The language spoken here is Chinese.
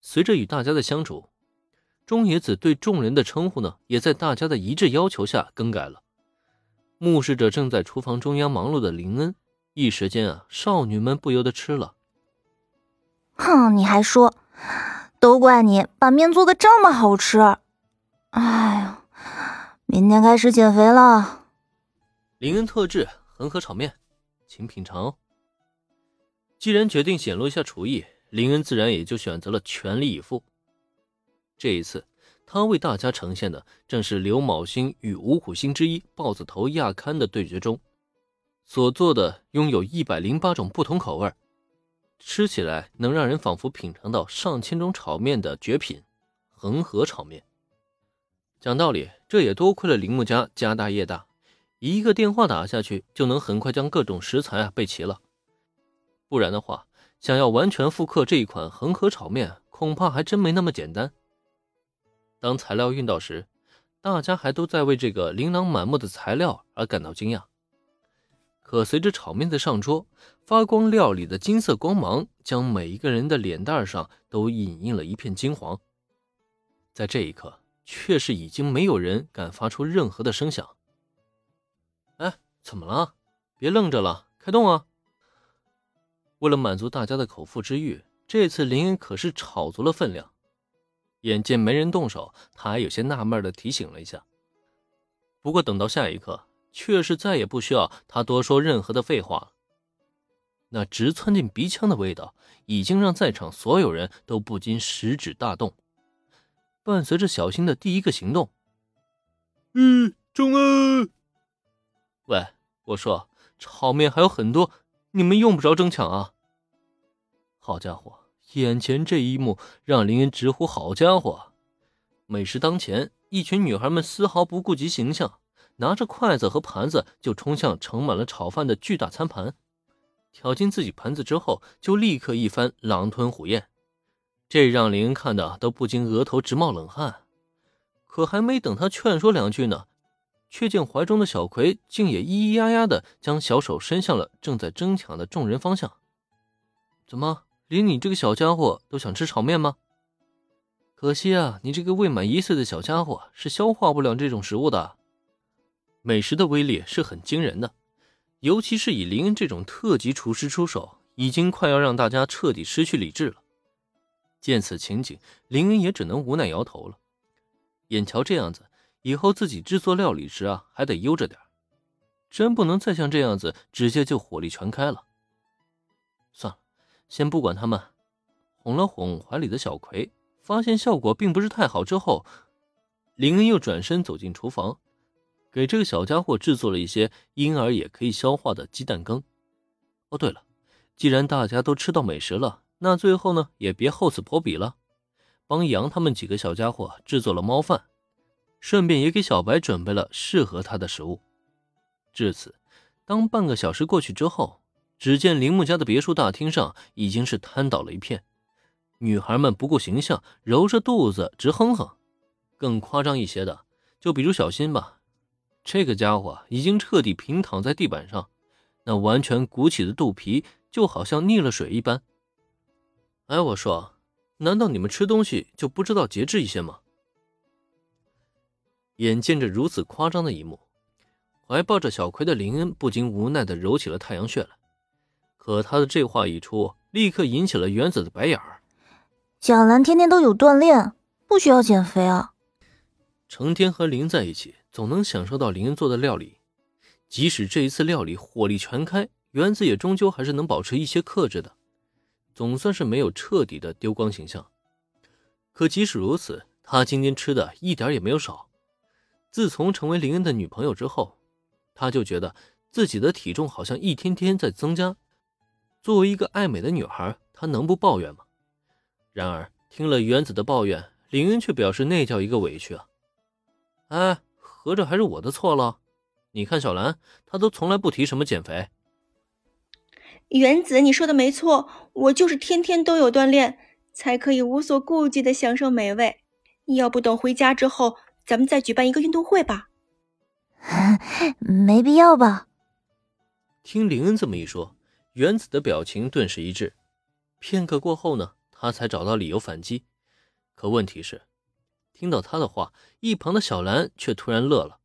随着与大家的相处，中野子对众人的称呼呢，也在大家的一致要求下更改了。目视着正在厨房中央忙碌的林恩，一时间啊，少女们不由得吃了。哼，你还说，都怪你把面做的这么好吃。哎呀，明天开始减肥了。林恩特制恒河炒面，请品尝哦。既然决定显露一下厨艺。林恩自然也就选择了全力以赴。这一次，他为大家呈现的正是刘卯星与五虎星之一豹子头亚堪的对决中所做的拥有一百零八种不同口味，吃起来能让人仿佛品尝到上千种炒面的绝品——恒河炒面。讲道理，这也多亏了铃木家家大业大，一个电话打下去就能很快将各种食材啊备齐了，不然的话。想要完全复刻这一款恒河炒面，恐怕还真没那么简单。当材料运到时，大家还都在为这个琳琅满目的材料而感到惊讶。可随着炒面的上桌，发光料理的金色光芒将每一个人的脸蛋上都隐印了一片金黄。在这一刻，却是已经没有人敢发出任何的声响。哎，怎么了？别愣着了，开动啊！为了满足大家的口腹之欲，这次林恩可是炒足了分量。眼见没人动手，他还有些纳闷的提醒了一下。不过等到下一刻，却是再也不需要他多说任何的废话了。那直窜进鼻腔的味道，已经让在场所有人都不禁食指大动。伴随着小新的第一个行动，嗯，中啊！喂，我说，炒面还有很多。你们用不着争抢啊！好家伙，眼前这一幕让林恩直呼好家伙！美食当前，一群女孩们丝毫不顾及形象，拿着筷子和盘子就冲向盛满了炒饭的巨大餐盘，挑进自己盘子之后就立刻一番狼吞虎咽，这让林恩看的都不禁额头直冒冷汗。可还没等他劝说两句呢。却见怀中的小葵竟也咿咿呀呀的将小手伸向了正在争抢的众人方向。怎么，连你这个小家伙都想吃炒面吗？可惜啊，你这个未满一岁的小家伙是消化不了这种食物的。美食的威力是很惊人的，尤其是以林恩这种特级厨师出手，已经快要让大家彻底失去理智了。见此情景，林恩也只能无奈摇头了。眼瞧这样子。以后自己制作料理时啊，还得悠着点真不能再像这样子直接就火力全开了。算了，先不管他们，哄了哄怀里的小葵，发现效果并不是太好之后，林恩又转身走进厨房，给这个小家伙制作了一些婴儿也可以消化的鸡蛋羹。哦，对了，既然大家都吃到美食了，那最后呢也别厚此薄彼了，帮杨他们几个小家伙制作了猫饭。顺便也给小白准备了适合他的食物。至此，当半个小时过去之后，只见铃木家的别墅大厅上已经是瘫倒了一片，女孩们不顾形象，揉着肚子直哼哼。更夸张一些的，就比如小新吧，这个家伙已经彻底平躺在地板上，那完全鼓起的肚皮就好像溺了水一般。哎，我说，难道你们吃东西就不知道节制一些吗？眼见着如此夸张的一幕，怀抱着小葵的林恩不禁无奈地揉起了太阳穴来。可他的这话一出，立刻引起了原子的白眼儿。贾兰天天都有锻炼，不需要减肥啊。成天和林在一起，总能享受到林恩做的料理。即使这一次料理火力全开，原子也终究还是能保持一些克制的，总算是没有彻底的丢光形象。可即使如此，他今天吃的一点也没有少。自从成为林恩的女朋友之后，他就觉得自己的体重好像一天天在增加。作为一个爱美的女孩，她能不抱怨吗？然而听了原子的抱怨，林恩却表示那叫一个委屈啊！哎，合着还是我的错了？你看小兰，她都从来不提什么减肥。原子，你说的没错，我就是天天都有锻炼，才可以无所顾忌的享受美味。要不等回家之后。咱们再举办一个运动会吧，没必要吧？听林恩这么一说，原子的表情顿时一滞。片刻过后呢，他才找到理由反击：“可问题是，听到他的话，一旁的小兰却突然乐了。